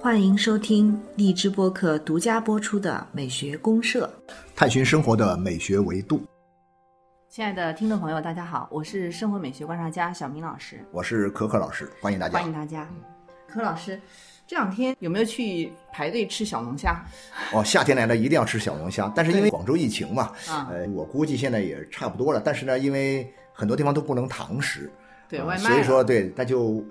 欢迎收听荔枝播客独家播出的《美学公社》，探寻生活的美学维度。亲爱的听众朋友，大家好，我是生活美学观察家小明老师，我是可可老师，欢迎大家。欢迎大家。可老师，这两天有没有去排队吃小龙虾？哦，夏天来了，一定要吃小龙虾。但是因为广州疫情嘛，啊呃，我估计现在也差不多了。但是呢，因为很多地方都不能堂食，对所以说对，那就。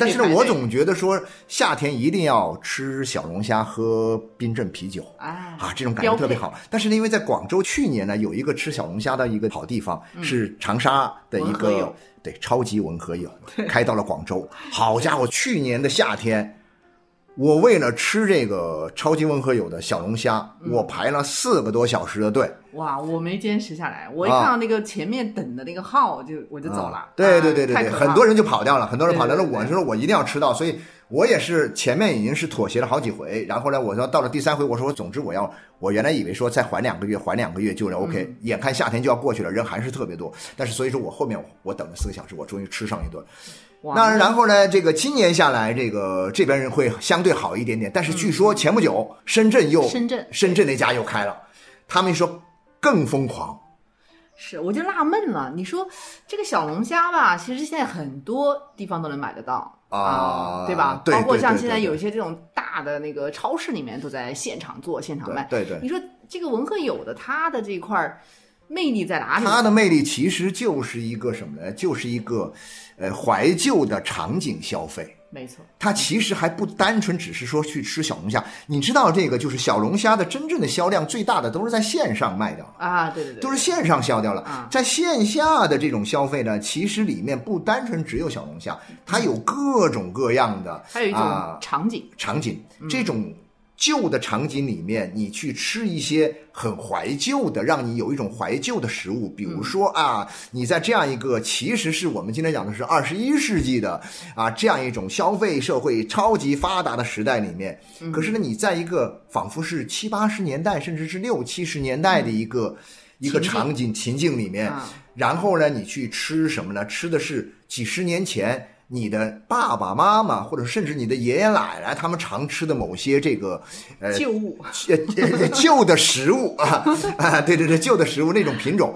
但是呢，我总觉得说夏天一定要吃小龙虾，喝冰镇啤酒。哎啊，这种感觉特别好。但是呢，因为在广州去年呢，有一个吃小龙虾的一个好地方，是长沙的一个对超级文和友开到了广州。好家伙，去年的夏天，我为了吃这个超级温和友的小龙虾，我排了四个多小时的队。哇，我没坚持下来，我一啊看到那个前面等的那个号，就我就走了。啊对对对对对，很多人就跑掉了，很多人跑掉了。对对对我说我一定要吃到，所以我也是前面已经是妥协了好几回，然后呢，我说到了第三回，我说我总之我要，我原来以为说再缓两个月，缓两个月就能 OK，、眼看夏天就要过去了，人还是特别多，但是所以说我后面我等了四个小时，我终于吃上一顿。哇那然后呢，这个今年下来，这个这边人会相对好一点点，但是据说前不久深圳又深圳深圳那家又开了，他们说更疯狂。是，我就纳闷了。你说这个小龙虾吧，其实现在很多地方都能买得到啊对吧？对包括像现在有一些这种大的那个超市里面都在现场做、现场卖。对对对你说这个文和友的他的这一块儿魅力在哪里？它的魅力其实就是一个什么呢？就是一个，呃，怀旧的场景消费。没错，它其实还不单纯只是说去吃小龙虾，你知道这个就是小龙虾的真正的销量最大的都是在线上卖掉了。啊，对对对，都是线上销掉了。啊，在线下的这种消费呢，其实里面不单纯只有小龙虾，它有各种各样的，还有一种啊场景，场景，这种旧的场景里面，你去吃一些很怀旧的，让你有一种怀旧的食物，比如说啊，你在这样一个其实是我们今天讲的是二十一世纪的啊这样一种消费社会超级发达的时代里面，可是呢，你在一个仿佛是七八十年代甚至是六七十年代的一个。一个场景情境里面。啊，然后呢，你去吃什么呢？吃的是几十年前你的爸爸妈妈，或者甚至你的爷爷奶奶他们常吃的某些这个呃旧物，呃呃旧的食物啊 啊，对对对，旧的食物那种品种，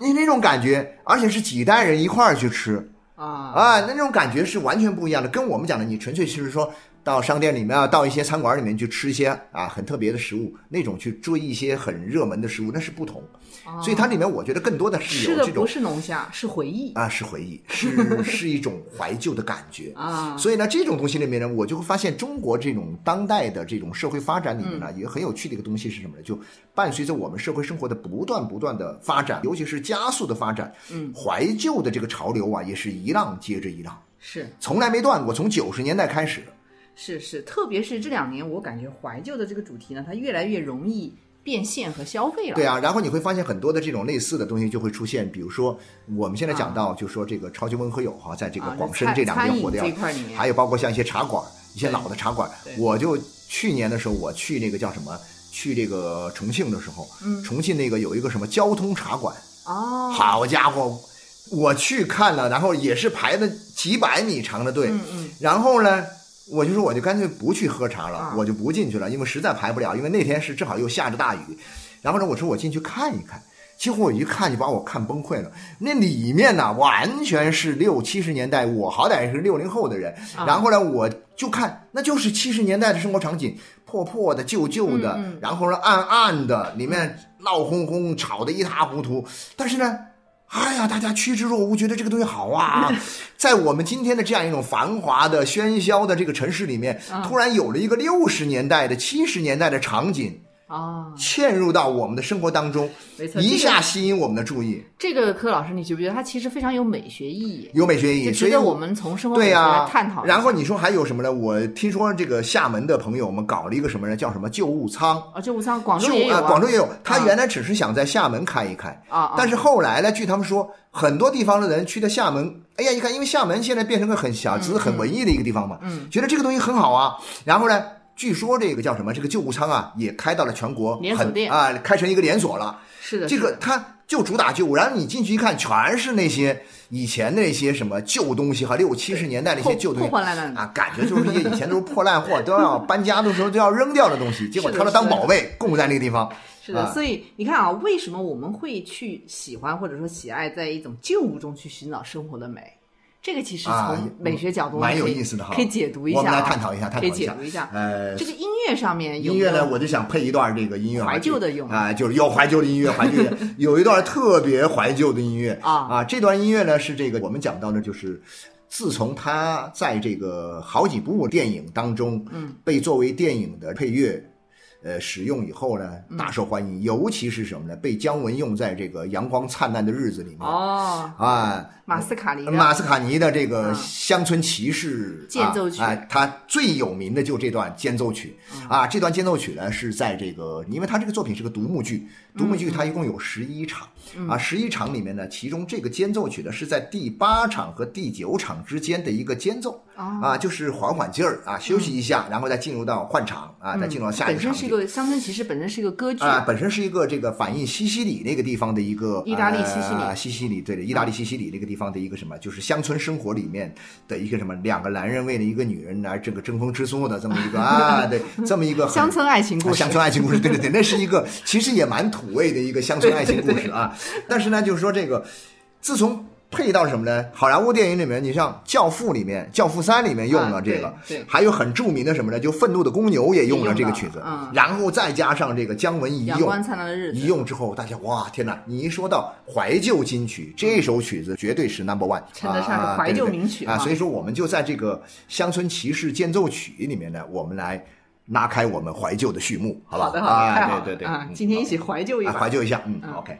那那种感觉，而且是几代人一块儿去吃啊啊，那种感觉是完全不一样的。跟我们讲的，你纯粹是说到商店里面啊，到一些餐馆里面去吃一些啊很特别的食物，那种去追一些很热门的食物，那是不同。所以它里面我觉得更多的是有这种不是龙虾，是回忆啊，是回忆，是 是一种怀旧的感觉。啊。所以呢，这种东西里面呢，我就会发现中国这种当代的这种社会发展里面呢，嗯也很有趣的一个东西是什么呢？就伴随着我们社会生活的不断不断的发展，尤其是加速的发展，嗯，怀旧的这个潮流啊，也是一浪接着一浪，是从来没断过，从九十年代开始。是是，特别是这两年，我感觉怀旧的这个主题呢，它越来越容易变现和消费了。对啊，然后你会发现很多的这种类似的东西就会出现，比如说我们现在讲到，就说这个超级温和友哈，在这个啊广深这两餐饮边火的要这一块里面。还有包括像一些茶馆，一些老的茶馆，我就去年的时候我去那个叫什么，去这个重庆的时候，嗯。重庆那个有一个什么交通茶馆，哦，好家伙，我去看了，然后也是排了几百米长的队，嗯嗯。然后呢，我就说我就干脆不去喝茶了，啊我就不进去了，因为实在排不了，因为那天是正好又下着大雨。然后呢，我说我进去看一看，结果我一看就把我看崩溃了。那里面呢，完全是六七十年代，我好歹是六零后的人，啊然后呢，我就看那就是七十年代的生活场景，破破的、旧旧的，然后呢暗暗的，里面闹哄哄，吵得一塌糊涂。但是呢，哎呀，大家趋之若鹜，觉得这个东西好啊！在我们今天的这样一种繁华的、喧嚣的这个城市里面，啊突然有了一个六十年代的、七十年代的场景，啊，嵌入到我们的生活当中，没错，一下吸引我们的注意，这个柯老师，你觉不觉得它其实非常有美学意义？有美学意义，所以就值得我们从生活来探讨。然后你说还有什么呢？我听说这个厦门的朋友们搞了一个什么呢？叫什么旧物仓？啊，这武仓广州也有啊，广州也有。他啊原来只是想在厦门开一开，啊啊，但是后来呢，据他们说，很多地方的人去的厦门，哎呀，一看，因为厦门现在变成个很小资、很文艺的一个地方嘛，嗯，觉得这个东西很好啊。然后呢，据说这个叫什么？这个旧物仓啊，也开到了全国很连锁店啊，开成一个连锁了。是的，这个它就主打旧，然后你进去一看，全是那些以前那些什么旧东西和六七十年代那些旧东西破破烂烂的啊，感觉就是一些以前都是破烂货，都要搬家的时候都要扔掉的东西，结果他们当宝贝供在那个地方。是的，啊所以你看啊，为什么我们会去喜欢或者说喜爱在一种旧物中去寻找生活的美？这个其实啊从美学角度蛮有意思的哈可以解读一下啊，我们来探讨一下探讨可以一下解读一下。呃，这个音乐上面有音乐呢，我就想配一段这个音乐啊怀旧的用啊、就是有怀旧的音乐，怀旧的 有一段特别怀旧的音乐啊啊，这段音乐呢是这个我们讲到的，就是自从他在这个好几部电影当中，嗯，被作为电影的配乐。呃，使用以后呢，嗯大受欢迎，尤其是什么呢？被姜文用在这个《阳光灿烂的日子》里面哦，啊，马斯卡尼的马斯卡尼的这个嗯乡村骑士间奏曲啊，啊他最有名的就这段间奏曲嗯啊。这段间奏曲呢是在这个，因为他这个作品是个独幕剧，独幕嗯剧它一共有十一场啊，十一场里面呢，其中这个间奏曲呢是在第八场和第九场之间的一个间奏哦啊，就是缓缓劲儿啊，休息一下，然后再进入到换场啊，再进入到下一场一。个乡村骑士，本身是一个歌剧啊，本身是一个这个反映西西里那个地方的一个意大利西西里呃西西里对的，意大利西西里那个地方的一个什么，就是乡村生活里面的一个什么，两个男人为了一个女人而这个争风吃醋的这么一个啊，对，这么一个乡村爱情故事乡。村爱情故事，对对对，那是一个其实也蛮土味的一个乡村爱情故事啊。但是呢，就是说这个，自从配到什么呢？好莱坞电影里面，你像《教父》里面，《教父三》里面用了这个，还有很著名的什么呢？就《愤怒的公牛》也用了这个曲子，嗯然后再加上这个姜文一用，一用之后，大家哇，天哪！你一说到怀旧金曲，这首曲子绝对是 number one，称得上是啊怀旧名曲啊啊。所以说，我们就在这个《乡村骑士间奏曲》里面呢，我们来拉开我们怀旧的序幕，好吧？好的，好的，啊太好了对对对！今天一起怀旧一啊把，怀旧一下，嗯嗯，OK。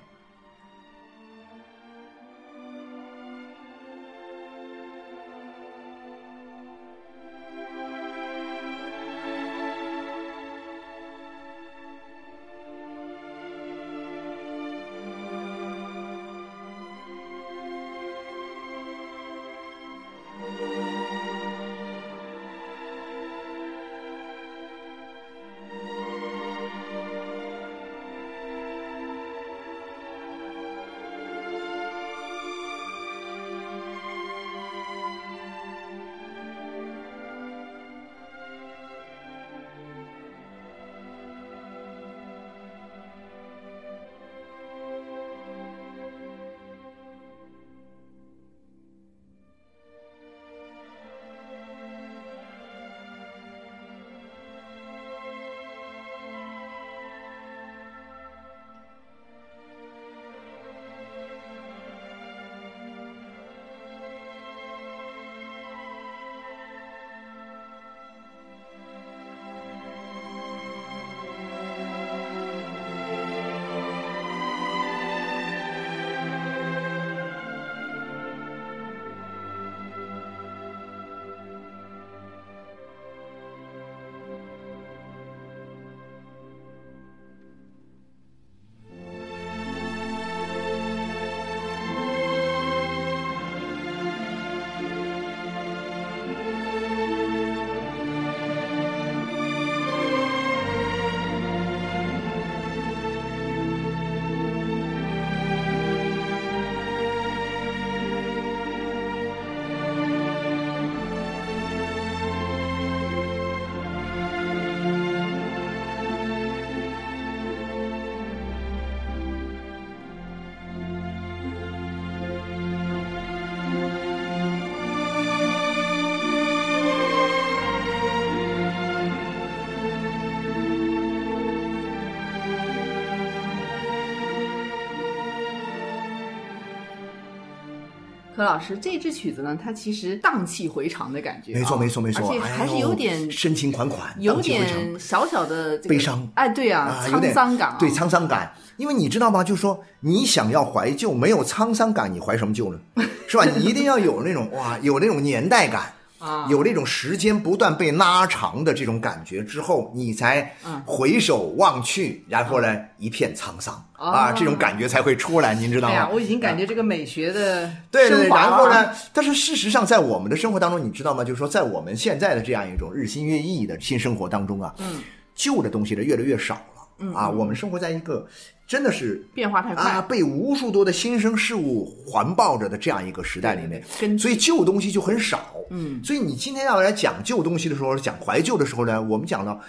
何老师，这支曲子呢，它其实荡气回肠的感觉啊、没错，没错，没错，而且哎还是有点深情款款，有点小小的这个悲伤哎，对啊，沧点桑感啊，对沧桑感，因为你知道吗？就是说，你想要怀旧，没有沧桑感，你怀什么旧呢？是吧？你一定要有那种哇，有那种年代感。啊，有那种时间不断被拉长的这种感觉之后，你才嗯回首望去，然后呢，一片沧桑啊，哦这种感觉才会出来，您知道哎呀，吗？我已经感觉这个美学的对对然后呢？但是事实上，在我们的生活当中，你知道吗？就是说，在我们现在的这样一种日新月异的新生活当中啊，嗯，旧的东西呢越来越少了。啊，我们生活在一个真的是变化太快啊，被无数多的新生事物环抱着的这样一个时代里面，所以旧东西就很少。嗯，所以你今天要来讲旧东西的时候，讲怀旧的时候呢，我们讲到，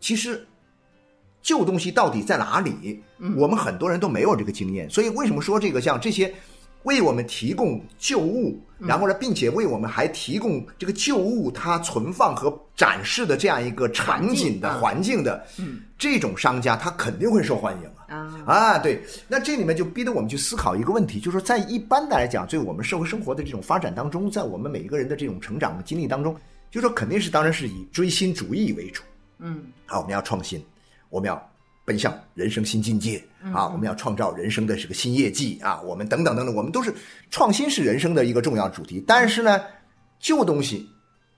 其实旧东西到底在哪里？嗯我们很多人都没有这个经验。所以为什么说这个像这些为我们提供旧物，嗯。然后呢，并且为我们还提供这个旧物它存放和展示的这样一个场景的环境的，嗯，这种商家他肯定会受欢迎啊。啊，啊，对，那这里面就逼得我们去思考一个问题，就是说，在一般的来讲，对我们社会生活的这种发展当中，在我们每一个人的这种成长的经历当中，就说肯定是当然是以追新主义为主。嗯，好，我们要创新，我们要奔向人生新境界啊，我们要创造人生的这个新业绩啊，我们等等等等，我们都是创新是人生的一个重要主题。但是呢，旧东西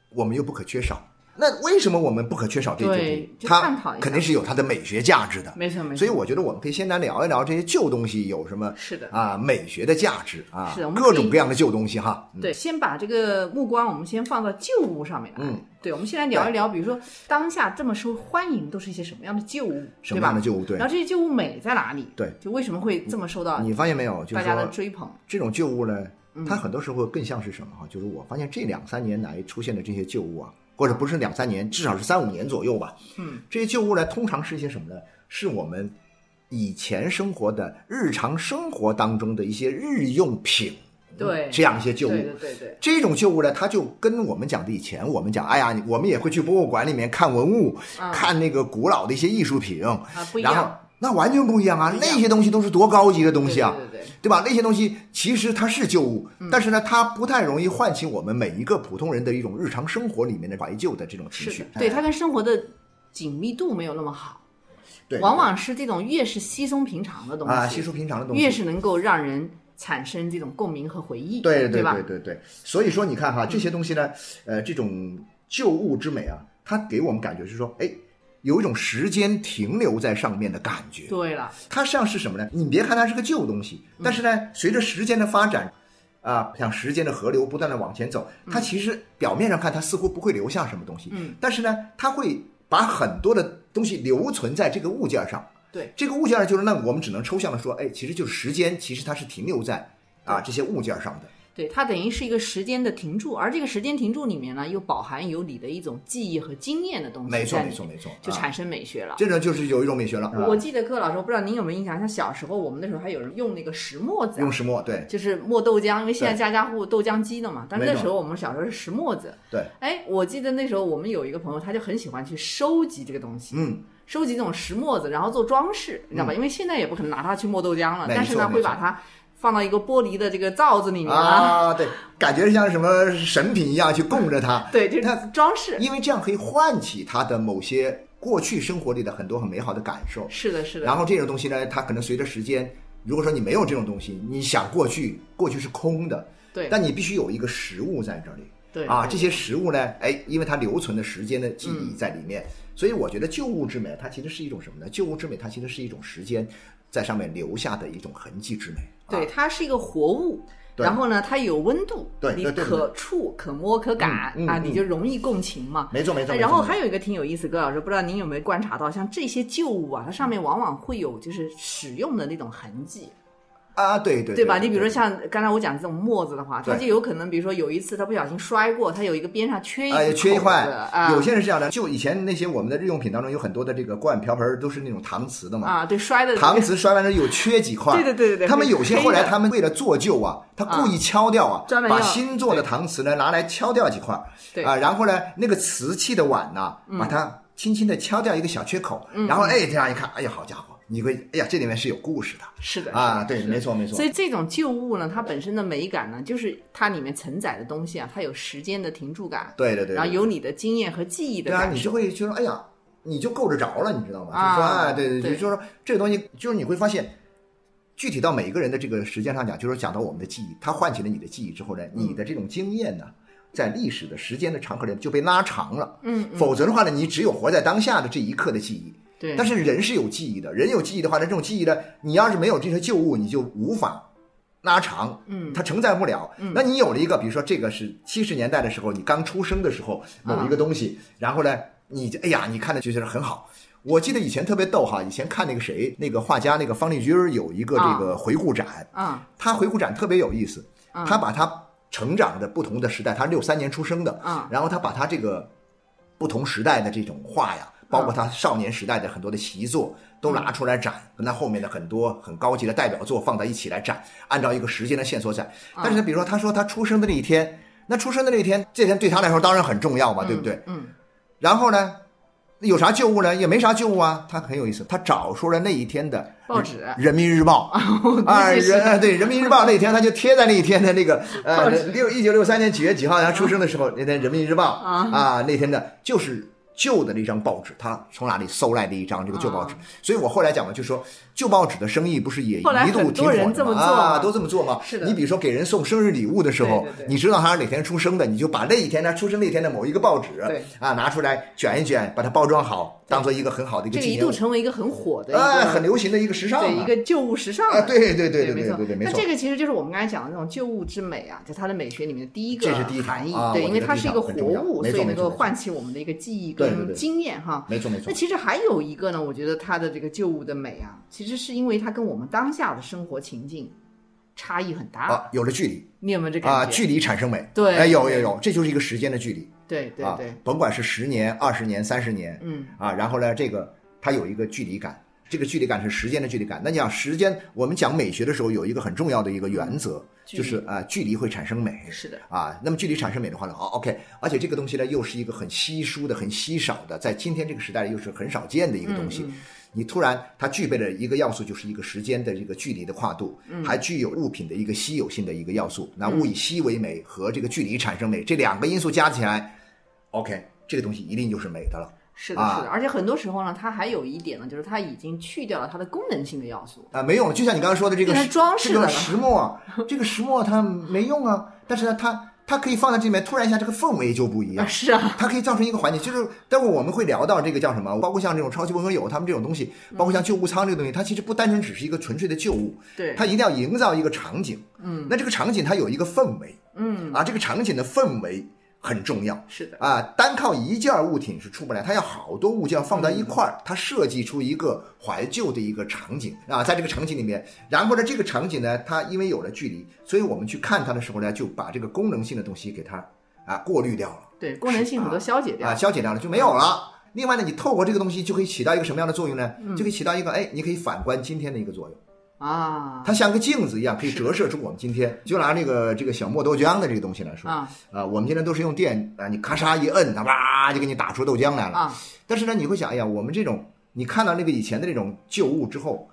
我们又不可缺少。那为什么我们不可缺少这些东西？就它肯定是有它的美学价值的。没错没错。所以我觉得我们可以先来聊一聊这些旧东西有什么是的啊美学的价值啊，是的各种各样的旧东西哈。嗯对，先把这个目光我们先放到旧物上面来。嗯，对，我们先来聊一聊，比如说当下这么受欢迎都是一些什么样的旧物，什么样的？旧物？对然，后这些旧物美在哪里？对，就为什么会这么受到你发现没有？就是大家的追捧？这种旧物呢，嗯它很多时候更像是什么哈？就是我发现这两三年来出现的这些旧物啊，或者不是两三年，至少是三五年左右吧。嗯，这些旧物呢，通常是一些什么呢？是我们以前生活的日常生活当中的一些日用品，对这样一些旧物。对对对对，这种旧物呢，它就跟我们讲的以前，我们讲，哎呀，我们也会去博物馆里面看文物，嗯看那个古老的一些艺术品，啊不一然后样，那完全不一样啊！那些东西都是多高级的东西啊，对对对对对吧？那些东西其实它是旧物，嗯但是呢，它不太容易唤起我们每一个普通人的一种日常生活里面的怀旧的这种情绪，。对哎它跟生活的紧密度没有那么好，对往往是这种越是稀松平常的东西，啊，稀疏平常的东西，越是能够让人产生这种共鸣和回忆，对对吧？对对对，所以说你看哈，这些东西呢，呃，这种旧物之美啊，它给我们感觉是说，哎，有一种时间停留在上面的感觉。对了，它实际上是什么呢？你别看它是个旧东西，但是呢，随着时间的发展，啊，像时间的河流不断的往前走，它其实表面上看它似乎不会留下什么东西，嗯，但是呢，它会把很多的东西留存在这个物件上。对，这个物件就是，那我们只能抽象的说，哎，其实就是时间，其实它是停留在啊这些物件上的。对，它等于是一个时间的停驻，而这个时间停驻里面呢，又饱含有你的一种记忆和经验的东西，没错，没错，，没错，啊就产生美学了。这种就是有一种美学了。啊我记得柯老师，我不知道您有没有印象，像小时候我们那时候还有人用那个石磨子啊、用石磨，对就是磨豆浆，因为现在家家户户豆浆机的嘛，但是那时候我们小时候是石磨子。对，哎，我记得那时候我们有一个朋友，他就很喜欢去收集这个东西，嗯，收集这种石磨子，然后做装饰，你知道吧？因为现在也不可能拿它去磨豆浆了，但是呢，会把它放到一个玻璃的这个罩子里面啊，对，感觉像什么神品一样去供着它。对，就是它装饰。因为这样可以唤起它的某些过去生活里的很多很美好的感受。是的，是的。然后这种东西呢，它可能随着时间，如果说你没有这种东西，你想过去，过去是空的，对，但你必须有一个实物在这里。对啊，这些实物呢，哎，因为它留存的时间的记忆在里面，所以我觉得旧物之美，它其实是一种什么呢？旧物之美，它其实是一种时间在上面留下的一种痕迹之美。啊对，它是一个活物，然后呢，它有温度，你可触、可摸、可感啊，你就容易共情嘛。没错没错。哎然后还有一个挺有意思，葛老师，不知道您有没有观察到，像这些旧物啊，它上面往往会有就是使用的那种痕迹，啊，对对对吧？你比如说像刚才我讲的这种沫子的话，它就有可能，比如说有一次他不小心摔过，它有一个边上缺一哎，缺一块，啊，有些人是这样的，就以前那些我们的日用品当中有很多的这个锅碗瓢盆都是那种搪瓷的嘛，啊，对，摔的。搪瓷摔完了有缺几块，对对对对对他们有些后来他们为了做旧啊，他故意敲掉啊，把新做的搪瓷呢拿来敲掉几块，对啊，然后呢那个瓷器的碗呢，把它轻轻的敲掉一个小缺口，嗯然后哎这样一看，哎呀好家伙，你会哎呀这里面是有故事的是的啊，对，没错没错所，以这种旧物呢，它本身的美感呢，就是它里面承载的东西啊，它有时间的停驻感，对对对，然后有你的经验和记忆的对啊，感受。你就会觉得哎呀，你就够着着了，你知道吗？啊就是说，哎，对对对就是说这个东西，就是你会发现，具体到每一个人的这个时间上讲，就是讲到我们的记忆，它唤起了你的记忆之后呢，你的这种经验呢，在历史的时间的长河里就被拉长了。嗯，嗯否则的话呢，你只有活在当下的这一刻的记忆。对，但是人是有记忆的，人有记忆的话那，这种记忆呢，你要是没有这些旧物，你就无法拉长，嗯。它承载不了。那你有了一个，比如说这个是七十年代的时候，你刚出生的时候某一个东西，然后呢，你哎呀，你看的就觉得很好。我记得以前特别逗哈，以前看那个谁，那个画家那个方力钧儿有一个这个回顾展，啊。他回顾展特别有意思，嗯他把他成长的不同的时代，他是六三年出生的，嗯然后他把他这个不同时代的这种画呀，包括他少年时代的很多的习作。都拿出来展，跟他后面的很多很高级的代表作放在一起来展，按照一个时间的线索展。但是，比如说，他说他出生的那一天，那出生的那一天，这天对他来说当然很重要嘛，对不对？嗯然后呢，有啥旧物呢？也没啥旧物啊。他很有意思，他找出了那一天的报纸《人民日报》啊，人啊对《人民日报》那天他就贴在那一天的那个呃六一九六三年几月几号他出生的时候那天《人民日报》啊那天的就是。旧的那张报纸，他从哪里搜来的一张这个旧报纸？所以我后来讲嘛，就说旧报纸的生意不是也一度挺火的吗？啊，都这么做吗。是的你比如说给人送生日礼物的时候你知道他是哪天出生的，你就把那一天他出生那天的某一个报纸，对啊拿出来卷一卷，把它包装好，当做一个很好的一个这个一。度成为一个很火的一哎，个很流行的一个时尚对一个旧物时尚啊，的对对对对没错对对对，没错那这。个其实就是我们刚才讲的那种旧物之美啊，在它的美学里面的第一个这是第一条含义。对，因为它是一个活物，所以能够唤起我们的一个记忆跟经验哈。没错没错那，其实还有一个呢，我觉得它的这个旧物的美啊，其实是因为它跟我们当下的生活情境差异很大。啊，有了距离你有没有这感觉？啊，距离产生美。对哎，有有有，这就是一个时间的距离啊对对对，，甭管是十年、二十年、三十年，嗯啊，然后呢，这个它有一个距离感，这个距离感是时间的距离感。那你讲时间，我们讲美学的时候有一个很重要的一个原则，就是啊，距离会产生美。是的，啊，那么距离产生美的话呢，好，OK，而且这个东西呢，又是一个很稀疏的、很稀少的，在今天这个时代又是很少见的一个东西。嗯你突然它具备了一个要素，就是一个时间的一个距离的跨度，嗯还具有物品的一个稀有性的一个要素。那物以稀为美和这个距离产生美这两个因素加起来，OK，这个东西一定就是美的了。是的，啊是的，而且很多时候呢，它还有一点呢，就是它已经去掉了它的功能性的要素。啊，没用了。就像你刚刚说的这个变成石这个装饰的了石墨，这个石墨它没用啊，但是呢，它它可以放在这里面，突然一下这个氛围就不一样。啊，。是啊，它可以造成一个环境，就是待会儿我们会聊到这个叫什么，包括像这种超级文和友他们这种东西，包括像旧物仓这个东西，它其实不单纯只是一个纯粹的旧物，对，它一定要营造一个场景。嗯。那这个场景它有一个氛围。嗯，啊，这个场景的氛围很重要。是的，啊，单靠一件物品是出不来，它要好多物件放在一块嗯儿，它设计出一个怀旧的一个场景啊，在这个场景里面，然后呢，这个场景呢，它因为有了距离，所以我们去看它的时候呢，就把这个功能性的东西给它啊过滤掉了。对，功能性很多消解掉啊，。消解掉了就没有了。另外呢，你透过这个东西就可以起到一个什么样的作用呢？嗯就可以起到一个哎，你可以反观今天的一个作用。啊它像个镜子一样，可以折射出我们今天。就拿这个这个小磨豆浆的这个东西来说，啊啊，我们今天都是用电啊，你咔嚓一摁，它哇就给你打出豆浆来了。啊，但是呢，你会想，哎呀，我们这种你看到那个以前的那种旧物之后，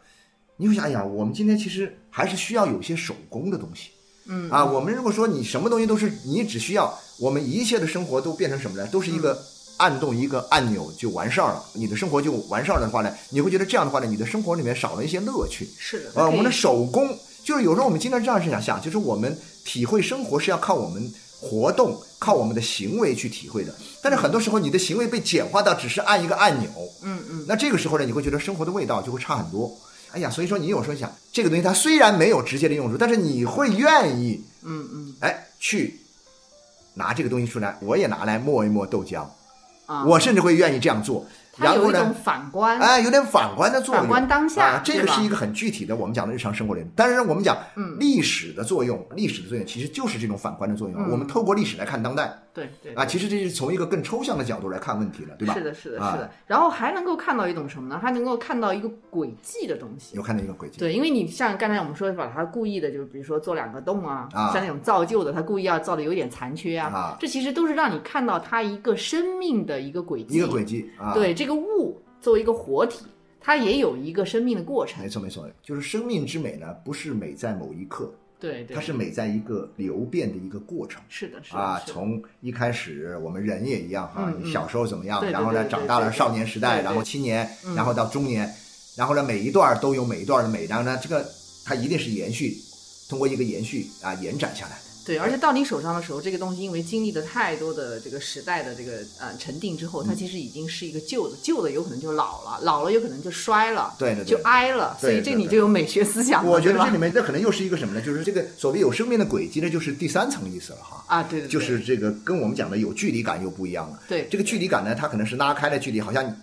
你会想，哎呀，我们今天其实还是需要有些手工的东西。嗯啊，我们如果说你什么东西都是你只需要，我们一切的生活都变成什么呢？都是一个按动一个按钮就完事儿了，你的生活就完事儿的话呢，你会觉得这样的话呢，你的生活里面少了一些乐趣。是的，呃，我们的手工就是有时候我们经常这样是想想，就是我们体会生活是要靠我们活动、靠我们的行为去体会的。但是很多时候你的行为被简化到只是按一个按钮，嗯嗯，那这个时候呢，你会觉得生活的味道就会差很多。哎呀，所以说你有时候想，这个东西它虽然没有直接的用处，但是你会愿意，嗯嗯哎，去拿这个东西出来，我也拿来磨一磨豆浆，啊，我甚至会愿意这样做。然后呢，反观，哎，有点反观的作用，反观当下啊，这个是一个很具体的我们讲的日常生活里。但是我们讲，嗯历史的作用，历史的作用其实就是这种反观的作用。嗯我们透过历史来看当代对对啊，其实这是从一个更抽象的角度来看问题了，对吧？是的，是的，啊是的。然后还能够看到一种什么呢？还能够看到一个轨迹的东西。有看到一个轨迹，对，因为你像刚才我们说，把它故意的，就是比如说做两个洞啊，啊像那种造就的，它故意要造的有点残缺啊，啊这其实都是让你看到它一个生命的一个轨迹。一个轨迹啊，，对，这个物作为一个活体，它也有一个生命的过程没。错没错，就是生命之美呢，不是美在某一刻，对对，它是美在一个流变的一个过程。是的，是的，啊，从一开始我们人也一样哈，你小时候怎么样，然后呢长大了少年时代，然后青年，嗯。然后到中年，然后呢每一段都有每一段的美，然后呢这个它一定是延续，通过一个延续啊延展下来。的。对，而且到你手上的时候，这个东西因为经历了太多的这个时代的这个呃沉淀之后，它其实已经是一个旧的，旧的有可能就老了，老了有可能就衰了，对对对就哀了，所以这对对对你就有美学思想了，我觉得这里面这可能又是一个什么呢？就是这个所谓有生命的轨迹呢，就是第三层意思了哈。啊，对就是这个跟我们讲的有距离感又不一样了。对这个距离感呢，它可能是拉开了距离，好像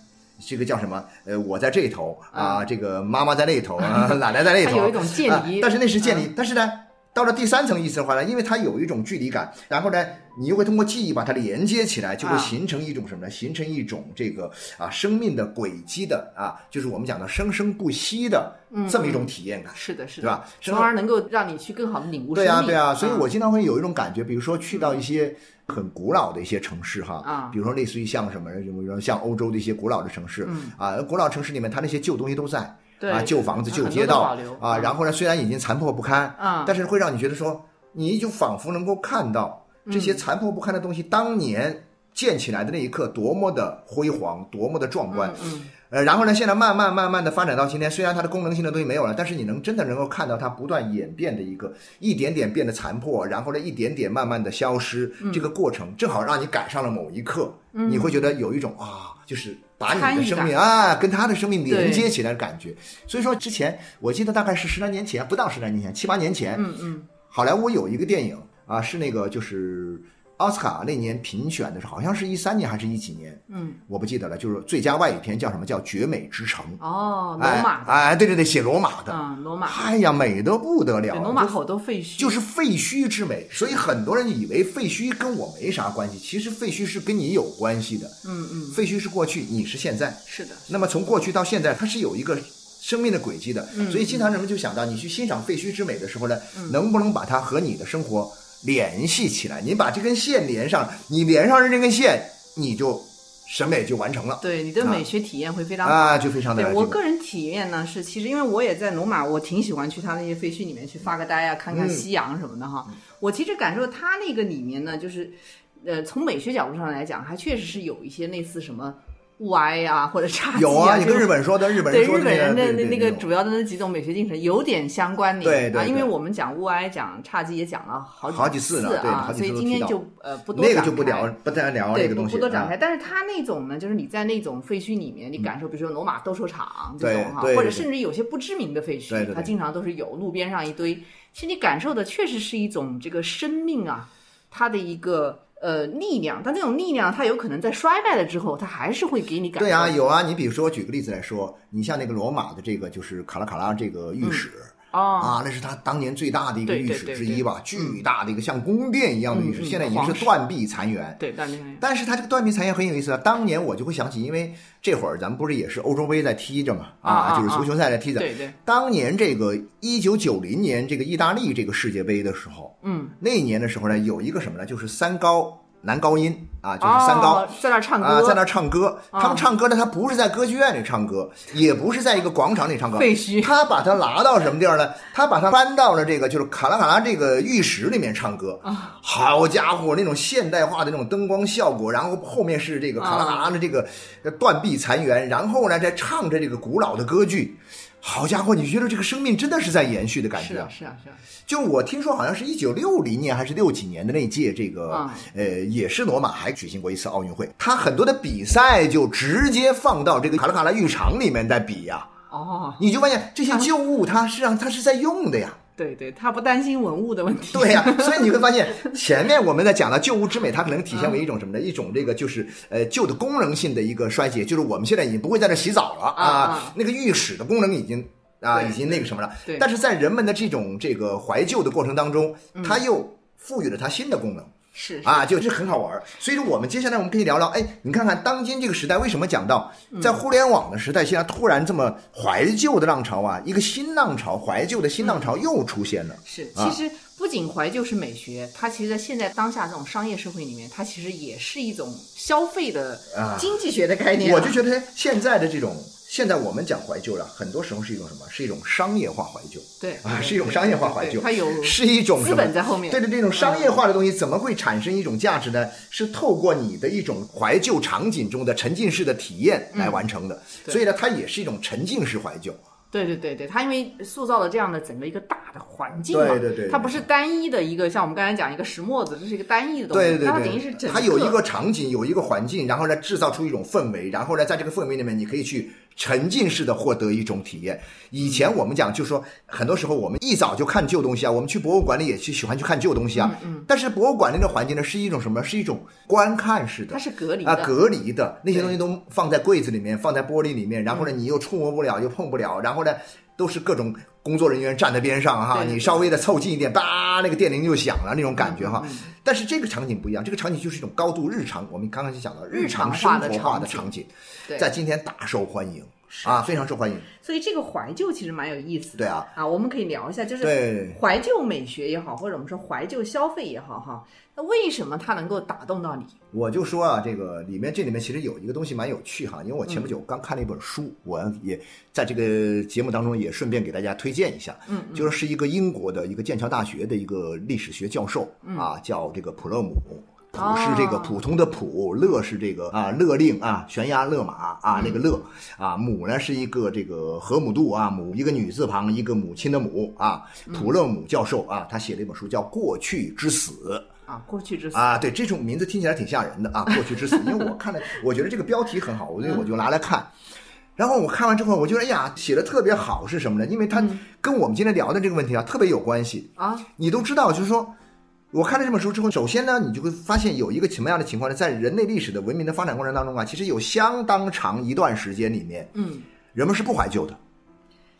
这个叫什么？呃，我在这头啊，这个妈妈在那头啊，奶奶在那头，它有一种渐离啊但是那是渐离，但是呢。到了第三层意思的话呢，因为它有一种距离感，然后呢，你又会通过记忆把它连接起来，就会啊形成一种什么呢？形成一种这个啊生命的轨迹的啊，就是我们讲的生生不息的这么一种体验感。是的，是对的，吧？从而能够让你去更好的领悟生对啊，对啊，所以嗯我经常会有一种感觉，比如说去到一些很古老的一些城市哈，啊比如说类似于像什么，比如说像欧洲的一些古老的城市，嗯。啊，古老城市里面它那些旧东西都在，对啊，旧房子、旧街道啊，嗯。然后呢，虽然已经残破不堪，嗯但是会让你觉得说，你就仿佛能够看到这些残破不堪的东西当年建起来的那一刻多么的辉煌，多么的壮观，嗯呃，然后呢，现在慢慢慢慢的发展到今天，虽然它的功能性的东西没有了，但是你能真的能够看到它不断演变的一个一点点变得残破，然后呢，一点点慢慢的消失，嗯。这个过程正好让你赶上了某一刻，你会觉得有一种啊，就是把你的生命啊跟他的生命连接起来的感觉。所以说之前我记得大概是十来年前，不到十来年前，七八年前，嗯嗯。好莱坞有一个电影啊，是那个就是奥斯卡那年评选的时候，好像是一三年还是一几年，嗯，我不记得了，就是最佳外语片叫什么叫《绝美之城》。哦，罗哎马的，哎，对对对，写罗马的，嗯，罗马，哎呀，美得不得了罗马好多废墟，就是废墟之美，所以很多人以为废墟跟我没啥关系，其实废墟是跟你有关系的。嗯嗯，废墟是过去，你是现在。是的，那么从过去到现在，它是有一个生命的轨迹的。嗯所以经常人们就想到，你去欣赏废墟之美的时候呢，能不能把它和你的生活联系起来？你把这根线连上，你连上了这根线，你就审美就完成了。对你的啊美学体验会非常好。啊，就非常的对我个人体验呢，是其实因为我也在罗马，我挺喜欢去他那些废墟里面去发个呆啊，看看嗯夕阳什么的哈。我其实感受他那个里面呢，就是呃，从美学角度上来讲，还确实是有一些类似什么物哀啊，或者侘寂有啊，你这种跟日本说的，日本人对说的日本人的那那那个主要的那几种美学精神有点相关联啊，对对对因为我们讲物哀讲侘寂也讲了好好几次啊，好几所以今天就呃不多那个展开就不聊，不再聊对，这个东西啊不不多展开。但是它那种呢，就是你在那种废墟里面，你感受，比如说罗马斗兽场这对种哈，或者对对甚至有些不知名的废墟，对对对它经常都是有路边上一堆。其实你感受的确实是一种这个生命啊，它的一个呃力量。但这种力量，它有可能在衰败了之后，它还是会给你感受。对啊，有啊。你比如说，我举个例子来说，你像那个罗马的这个就是卡拉卡拉这个御史。哦，啊，那是他当年最大的一个御史之一吧，巨大的一个像宫殿一样的御史，现在已经是断壁残垣。对，但那个但是他这个断壁残垣很有意思啊。当年我就会想起，因为这会儿咱们不是也是欧洲杯在踢着嘛，啊啊就是足球赛在踢着。对对，当年这个一九九零年这个意大利这个世界杯的时候，嗯，那一年的时候呢，有一个什么呢？就是三高男高音啊，就是三高。哦、在那儿唱歌，啊，在那儿唱歌，啊他们唱歌呢，他不是在歌剧院里唱歌，也不是在一个广场里唱歌，废墟他把它拿到什么地儿呢？他把它搬到了这个就是卡拉卡拉这个浴室里面唱歌。啊，好家伙，那种现代化的那种灯光效果，然后后面是这个卡拉卡拉的这个断壁残垣，然后呢再唱着这个古老的歌剧。好家伙，你觉得这个生命真的是在延续的感觉是啊，是啊，是啊，就我听说，好像是一九六零年还是六几年的那届，这个、嗯呃，也是罗马还举行过一次奥运会，他很多的比赛就直接放到这个卡拉卡拉浴场里面在比呀、哦，你就发现这些旧物，它实际上它是在用的呀。对对，他不担心文物的问题。对呀、所以你会发现，前面我们在讲的旧物之美，它可能体现为一种什么呢？一种这个就是呃旧的功能性的一个衰竭，就是我们现在已经不会在这洗澡了啊啊那个浴室的功能已经啊已经那个什么了。对但是在人们的这种这个怀旧的过程当中，它又赋予了它新的功能。是是。啊，就是很好玩儿。所以说，我们接下来我们可以聊聊，哎，你看看当今这个时代，为什么讲到嗯。在互联网的时代，现在突然这么怀旧的浪潮啊，一个新浪潮，怀旧的新浪潮又出现了。是，啊。其实不仅怀旧是美学，它其实在现在当下这种商业社会里面，它其实也是一种消费的啊。经济学的概念啊、我就觉得现在的这种，现在我们讲怀旧了，很多时候是一种什么？是一种商业化怀旧。对啊，是一种商业化怀旧，它有是一种资本在后面对对，这种商业化的东西怎么会产生一种价值呢？是透过你的一种怀旧场景中的沉浸式的体验来完成的。嗯所以呢，它也是一种沉浸式怀旧。对对对对，它因为塑造了这样的整个一个大的环境嘛，对对对它不是单一的一个，像我们刚才讲一个石磨子，这是一个单一的东西，对对它等于是它有一个场景，有一个环境，然后呢制造出一种氛围，然后呢在这个氛围里面，你可以去沉浸式的获得一种体验。以前我们讲，就是说，很多时候我们一早就看旧东西啊，我们去博物馆里也去喜欢去看旧东西啊。嗯。但是博物馆那个环境呢，是一种什么？是一种观看式的，它是隔离的啊，隔离的那些东西都放在柜子里面，放在玻璃里面，然后呢，你又触摸不了，又碰不了，然后呢，都是各种工作人员站在边上哈，你稍微的凑近一点，叭，那个电铃就响了那种感觉哈。但是这个场景不一样，这个场景就是一种高度日常，我们刚刚就讲到日常生活化的场场景，在今天大受欢迎啊，非常受欢迎。所以这个怀旧其实蛮有意思的。对啊，啊，我们可以聊一下，就是对怀旧美学也好，或者我们说怀旧消费也好，哈，那为什么它能够打动到你？我就说啊，这个里面这里面其实有一个东西蛮有趣哈，因为我前不久刚看了一本书，我也在这个节目当中也顺便给大家推荐一下，嗯，就是是一个英国的一个剑桥大学的一个历史学教授啊，叫这个普勒姆。普是这个普通的普，勒是这个啊勒令啊悬崖勒马啊那个勒啊母呢是一个这个河姆渡啊母一个女字旁一个母亲的母啊普勒姆教授啊他写了一本书叫《过去之死》。啊，过去之死啊，对，这种名字听起来挺吓人的啊，过去之死。因为我看了，我觉得这个标题很好，所以我就拿来看。然后我看完之后，我觉得哎呀，写的特别好，是什么呢？因为它跟我们今天聊的这个问题啊特别有关系。啊，你都知道，就是说，我看了这本书之后，首先呢，你就会发现有一个什么样的情况呢？在人类历史的文明的发展过程当中啊，其实有相当长一段时间里面，嗯，人们是不怀旧的。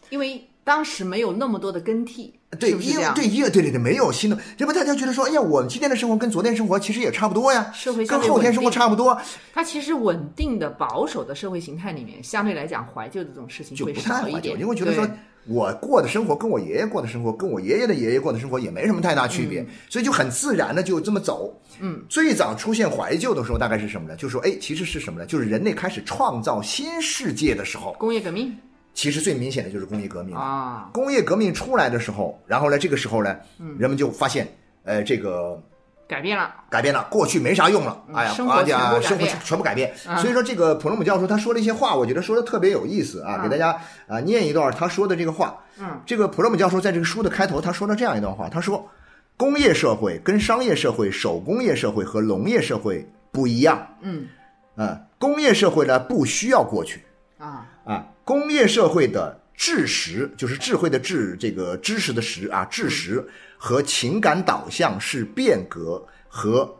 因为当时没有那么多的更替，对？因为对，因为对对对，没有新的，这不大家觉得说，哎呀，我们今天的生活跟昨天生活其实也差不多呀，社会跟后天生活差不多，它其实稳定的保守的社会形态里面，相对来讲怀旧的这种事情会就不太怀旧，少一点，因为觉得说对我过的生活跟我爷爷过的生活，跟我爷爷的爷爷过的生活也没什么太大区别，嗯所以就很自然的就这么走。嗯，最早出现怀旧的时候，大概是什么呢？就说，哎，其实是什么呢？就是人类开始创造新世界的时候，工业革命其实最明显的就是工业革命。啊，工业革命出来的时候，然后呢，这个时候呢，嗯人们就发现，呃，这个改变了，改变了，过去没啥用了，哎呀，生活哎呀，全部改生活变全部改变。啊所以说，这个普罗姆教授他说了一些话，我觉得说的特别有意思啊，啊给大家啊念一段他说的这个话。嗯，这个普罗姆教授在这个书的开头，他说了这样一段话，他说，工业社会跟商业社会、手工业社会和农业社会不一样。嗯。啊，工业社会呢不需要过去。啊，啊，工业社会的知识就是智慧的智，这个知识的识啊，智识和情感导向是变革和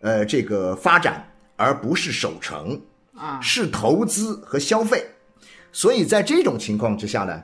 呃这个发展，而不是守成啊是投资和消费。所以在这种情况之下呢，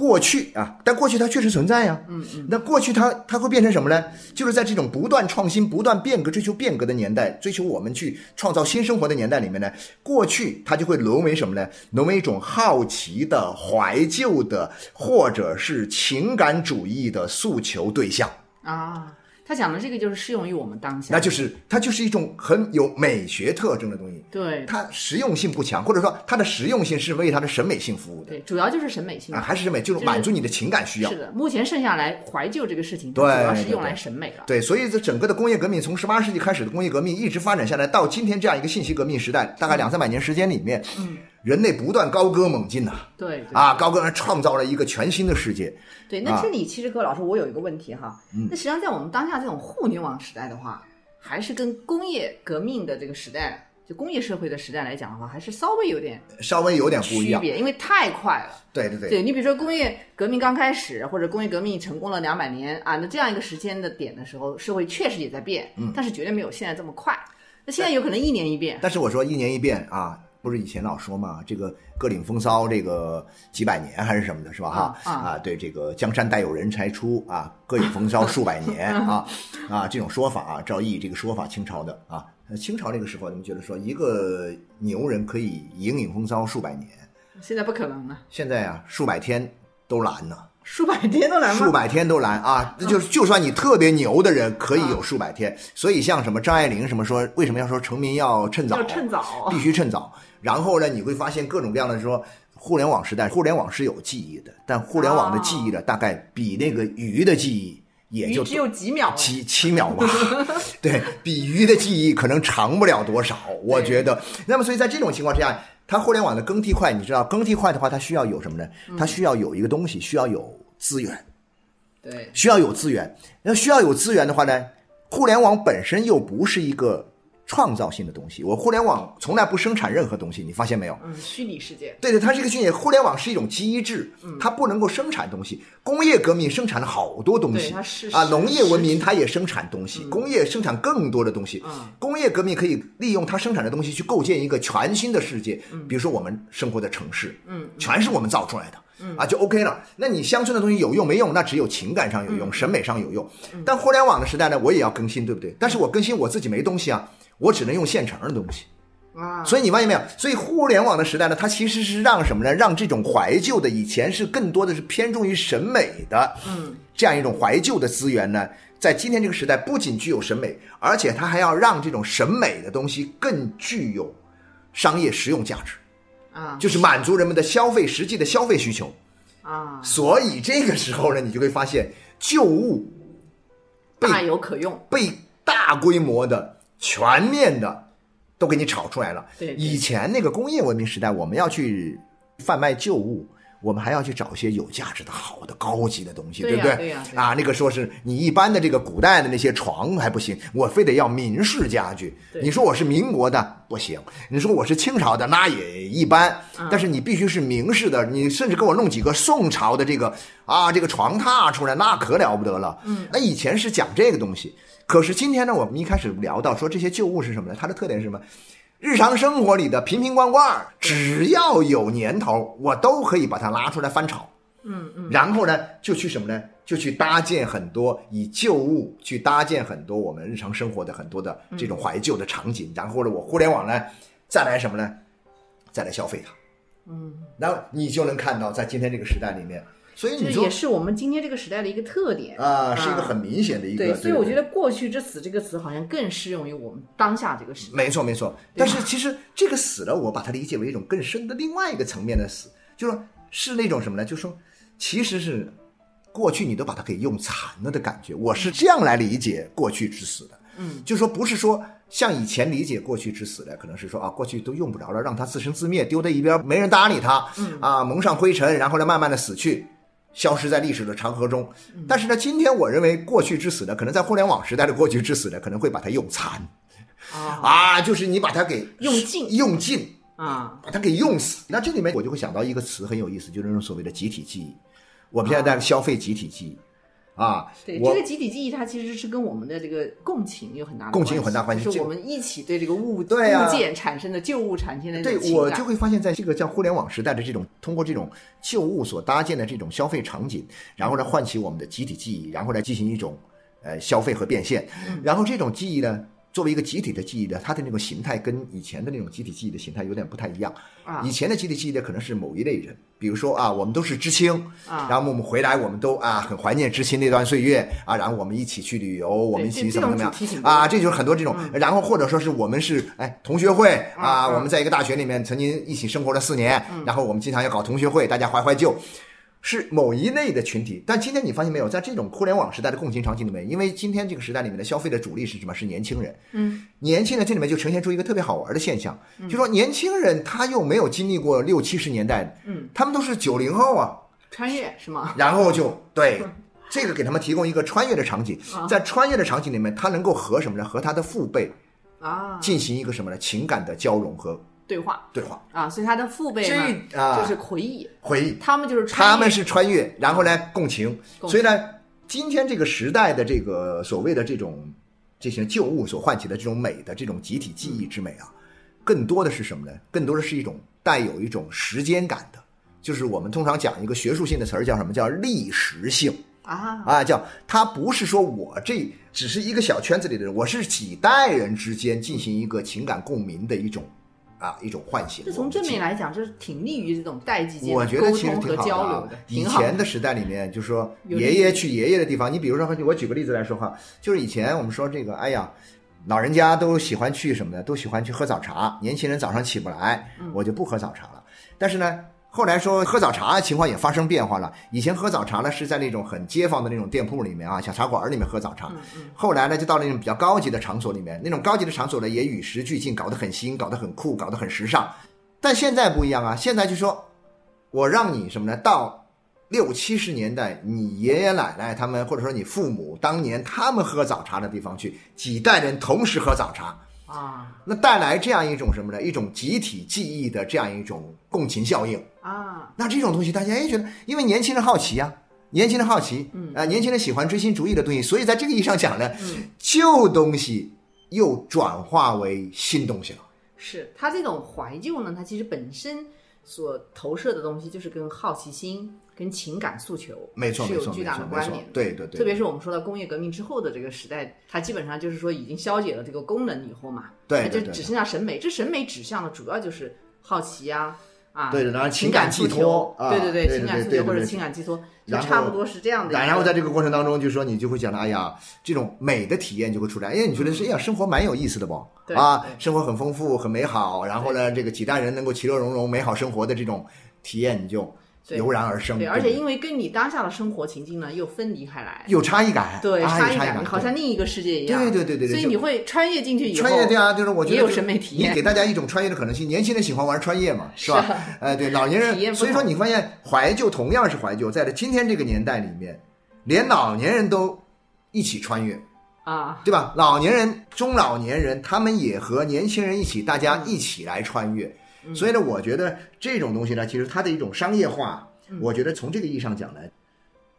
过去啊，但过去它确实存在呀。嗯嗯。那过去它它会变成什么呢？就是在这种不断创新、不断变革、追求变革的年代，追求我们去创造新生活的年代里面呢，过去它就会沦为什么呢？沦为一种好奇的、怀旧的，或者是情感主义的诉求对象。啊，他讲的这个就是适用于我们当下，那就是它就是一种很有美学特征的东西。对它实用性不强，或者说它的实用性是为它的审美性服务的对，主要就是审美性啊，还是审美，就是满足你的情感需要是。的，目前剩下来怀旧这个事情，对主要是用来审美了。对，所以这整个的工业革命，从十八世纪开始的工业革命，一直发展下来，到今天这样一个信息革命时代，大概两三百年时间里面，嗯，人类不断高歌猛进呐、对对。啊，高歌创造了一个全新的世界。对，那这里其实各位老师，我有一个问题哈，那实际上在我们当下这种互联网时代的话，还是跟工业革命的这个时代，就工业社会的时代来讲的话，还是稍微有点稍微有点不一样，区别，因为太快了。对对对，对你比如说工业革命刚开始，或者工业革命成功了两百年啊，那这样一个时间的点的时候，社会确实也在变，嗯。但是绝对没有现在这么快。那现在有可能一年一变，但是我说一年一变啊，不是以前老说嘛，这个各领风骚，这个几百年还是什么的，是吧？哈啊啊对，这个江山代有人才出啊，各领风骚数百年 啊啊，这种说法啊，赵毅这个说法，清朝的啊，呃清朝那个时候，你们觉得说一个牛人可以引领风骚数百年，现在不可能了，现在啊，数百天都难呢。数百天都难吗？数百天都难啊！那就是就算你特别牛的人，可以有数百天。所以像什么张爱玲什么说，为什么要说成名要趁早？要趁早必须趁早。然后呢，你会发现各种各样的说，互联网时代，互联网是有记忆的，但互联网的记忆呢，大概比那个鱼的记忆也就只有几秒，几七秒吧，对比鱼的记忆可能长不了多少，我觉得。那么，所以在这种情况之下，它互联网的更替快，你知道，更替快的话，它需要有什么呢？它需要有一个东西，需要有资源，对需要有资源。那需要有资源的话呢，互联网本身又不是一个创造性的东西。我互联网从来不生产任何东西，你发现没有？嗯，虚拟世界，对对，它是一个虚拟。互联网是一种机制，它不能够生产东西。工业革命生产了好多东对西啊，农业文明它也生产东西，工业生产更多的东西。嗯工业革命可以利用它生产的东西去构建一个全新的世界，比如说我们生活的城市，嗯，全是我们造出来的。啊，就 OK 了。那你乡村的东西有用没用？那只有情感上有用，审美上有用。但互联网的时代呢，我也要更新，对不对？但是我更新我自己没东西啊，我只能用现成的东西。啊，所以你发现没有？所以互联网的时代呢，它其实是让什么呢？让这种怀旧的以前是更多的是偏重于审美的，嗯，这样一种怀旧的资源呢，在今天这个时代不仅具有审美，而且它还要让这种审美的东西更具有商业实用价值，啊就是满足人们的消费实际的消费需求。啊，所以这个时候呢，你就会发现旧物被大有可用。被大规模的、全面的都给你炒出来了。对对以前那个工业文明时代，我们要去贩卖旧物。我们还要去找一些有价值的、好的、高级的东西，对不对？啊，那个说是你一般的这个古代的那些床还不行，我非得要明式家具。你说我是民国的不行，你说我是清朝的那也一般，嗯但是你必须是明式的，你甚至给我弄几个宋朝的这个啊这个床榻出来，那可了不得了。嗯，那以前是讲这个东西，可是今天呢，我们一开始聊到说这些旧物是什么呢？它的特点是什么？日常生活里的瓶瓶罐罐，只要有年头，我都可以把它拉出来翻炒。嗯嗯，然后呢，就去什么呢？就去搭建很多以旧物去搭建很多我们日常生活的很多的这种怀旧的场景。然后呢，我互联网呢，再来什么呢？再来消费它。嗯，然后你就能看到，在今天这个时代里面，所以这你说也是我们今天这个时代的一个特点啊，是一个很明显的一个。对，所以我觉得。“过去之死”这个词好像更适用于我们当下这个时代。没错没错，但是其实这个死了，我把它理解为一种更深的另外一个层面的死，就是说是那种什么呢？就是说，其实是过去你都把它给用残了的感觉。我是这样来理解过去之死的，嗯，就是说不是说像以前理解过去之死的，可能是说啊，过去都用不着了，让它自生自灭，丢在一边，没人搭理它，嗯啊，蒙上灰尘，然后呢，慢慢的死去。消失在历史的长河中，嗯。但是呢，今天我认为过去之死呢，可能在互联网时代的过去之死呢，可能会把它用残，啊 啊，就是你把它给用尽。用尽，啊，把它给用死。那这里面我就会想到一个词很有意思，就是那种所谓的集体记忆。我们现在在消费集体记忆，啊，对，这个集体记忆它其实是跟我们的这个共情有很大的共情有很大关系就是我们一起对这个物对啊物件产生的旧物产生的对我就会发现，在这个叫互联网时代的这种通过这种旧物所搭建的这种消费场景，然后来唤起我们的集体记忆，然后来进行一种呃消费和变现，嗯然后这种记忆呢。作为一个集体的记忆的，它的那种形态跟以前的那种集体记忆的形态有点不太一样。啊。以前的集体记忆的，可能是某一类人，比如说啊，我们都是知青，啊。然后我们回来，我们都啊很怀念知青那段岁月啊，然后我们一起去旅游，我们一起这怎么怎么样。啊，这就是很多这种，然后或者说是我们是哎同学会啊，嗯我们在一个大学里面曾经一起生活了四年，然后我们经常要搞同学会，大家怀怀旧。是某一类的群体，但今天你发现没有，在这种互联网时代的共情场景里面，因为今天这个时代里面的消费的主力是什么？是年轻人。嗯，年轻人这里面就呈现出一个特别好玩的现象，就说年轻人他又没有经历过六七十年代，嗯，他们都是九零后啊，穿越是吗？然后就对这个给他们提供一个穿越的场景，啊在穿越的场景里面，他能够和什么呢？和他的父辈啊，进行一个什么呢？情感的交融和对话对话、啊，所以他的父辈呢啊就是回忆，回忆。他们就是穿越他们是穿越，然后呢共情，共所以呢，今天这个时代的这个所谓的这种这些旧物所唤起的这种美的这种集体记忆之美啊，更多的是什么呢？更多的是一种带有一种时间感的，就是我们通常讲一个学术性的词儿叫什么？叫历时性。啊啊，叫它不是说我这只是一个小圈子里的人，我是几代人之间进行一个情感共鸣的一种啊一种唤醒。这从正面来讲，这是挺利于这种代际间我的沟觉得其实通和挺好的啊交流的，。以前的时代里面，就是说爷爷去爷爷的地方，你比如说，我举个例子来说哈，就是以前我们说这个，哎呀，老人家都喜欢去什么呢？都喜欢去喝早茶，年轻人早上起不来，嗯我就不喝早茶了。但是呢。后来说喝早茶情况也发生变化了，以前喝早茶呢是在那种很街坊的那种店铺里面啊，小茶馆里面喝早茶。后来呢就到了那种比较高级的场所里面，那种高级的场所呢也与时俱进，搞得很新，搞得很酷，搞得很时尚。但现在不一样啊，现在就说我让你什么呢？到六七十年代，你爷爷奶奶他们，或者说你父母当年他们喝早茶的地方去，几代人同时喝早茶，啊那带来这样一种什么呢？一种集体记忆的这样一种共情效应。啊，那这种东西大家也觉得，因为年轻人好奇呀、年轻人好奇，嗯啊、年轻人喜欢追新逐异的东西，所以在这个意义上讲呢，旧东西又转化为新东西了。是它这种怀旧呢，它其实本身所投射的东西就是跟好奇心、跟情感诉求没错，是有巨大的关联。。对对对，特别是我们说到工业革命之后的这个时代，它基本上就是说已经消解了这个功能以后嘛，对就只剩下审美。这审美指向的主要就是好奇啊啊，对的然后情情感寄托啊对对对对情感诉对对对对求或者情感寄托，就然后差不多是这样的。然后在这个过程当中，就说你就会讲到，哎呀，这种美的体验就会出来。哎，你觉得是，哎呀，生活蛮有意思的不？对啊，生活很丰富，很美好。然后呢，这个几代人能够其乐融融、美好生活的这种体验，你就对油然而生。对，不而且因为跟你当下的生活情境呢又分离开来，有差异感，对差异感，好像另一个世界一样。对对对对对所以你会穿越进去以后，穿越对啊，就是我觉得也有审美体验你给大家一种穿越的可能性。年轻人喜欢玩穿越嘛，是吧？哎，对，老年人，所以说你发现怀旧同样是怀旧，在今天这个年代里面，连老年人都一起穿越。啊，对吧？老年人、中老年人，他们也和年轻人一起，大家一起来穿越。嗯所以呢，我觉得这种东西呢，其实它的一种商业化，嗯我觉得从这个意义上讲呢，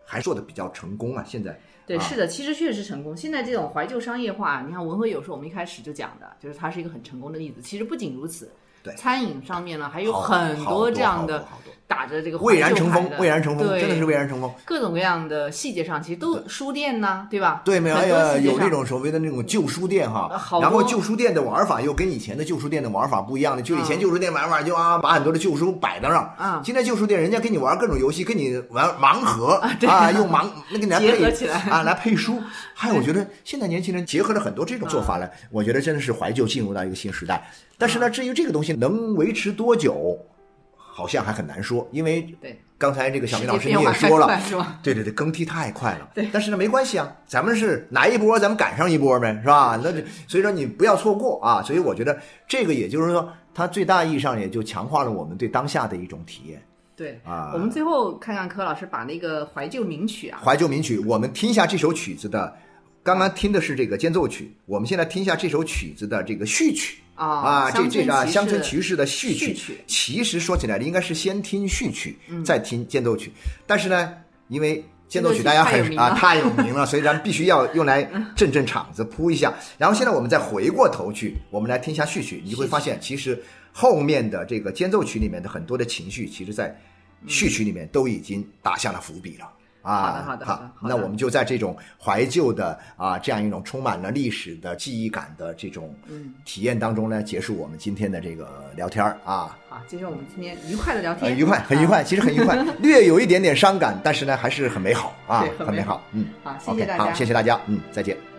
还做的比较成功啊。现在对，啊是的，其实确实成功。现在这种怀旧商业化，你看文和友是我们一开始就讲的，就是它是一个很成功的例子。其实不仅如此，对餐饮上面呢还有很多这样的打着这个蔚然成风，蔚然成风，真的是蔚然成风。各种各样的细节上，其实都书店呐，对吧？对，没有，有那种所谓的那种旧书店哈然后旧书店的玩法又跟以前的旧书店的玩法不一样的。就以前嗯旧书店玩法就啊，把很多的旧书摆在那儿。啊现在旧书店人家跟你玩各种游戏，跟你玩盲盒啊，用盲那个来结合配起来啊，来配书。还有，我觉得现在年轻人结合了很多这种做法来，我觉得真的是怀旧进入到一个新时代。但是呢，至于这个东西能维持多久，好像还很难说，因为对刚才这个小明老师你也说了？对对对，更替太快了。对但是呢，没关系啊，咱们是来一波，咱们赶上一波呗，是吧？那这所以说你不要错过啊。所以我觉得这个也就是说，它最大意义上也就强化了我们对当下的一种体验。对啊我们最后看看柯老师把那个怀旧名曲啊，怀旧名曲，我们听一下这首曲子的，刚刚听的是这个间奏曲，我们现在听一下这首曲子的这个序曲。啊啊，这这个啊乡村骑骑士的序曲，其实说起来应该是先听序曲，再听间奏曲。但是呢，因为间奏曲大家很啊太有名了，所以咱们必须要用来镇镇场子，铺一下。然后现在我们再回过头去，我们来听一下序曲，你会发现其实后面的这个间奏曲里面的很多的情绪，其实在序曲里面都已经打下了伏笔了。啊，好的好的好的那我们就在这种怀旧的啊这样一种充满了历史的记忆感的这种嗯。体验当中呢，结束我们今天的这个聊天儿啊，好，接着我们今天愉快的聊天，很，愉快，很愉快，其实很愉快，略有一点点伤感，但是呢，还是很美好啊对，很美好，嗯，好，谢谢大家，好，谢谢大家，嗯，再见。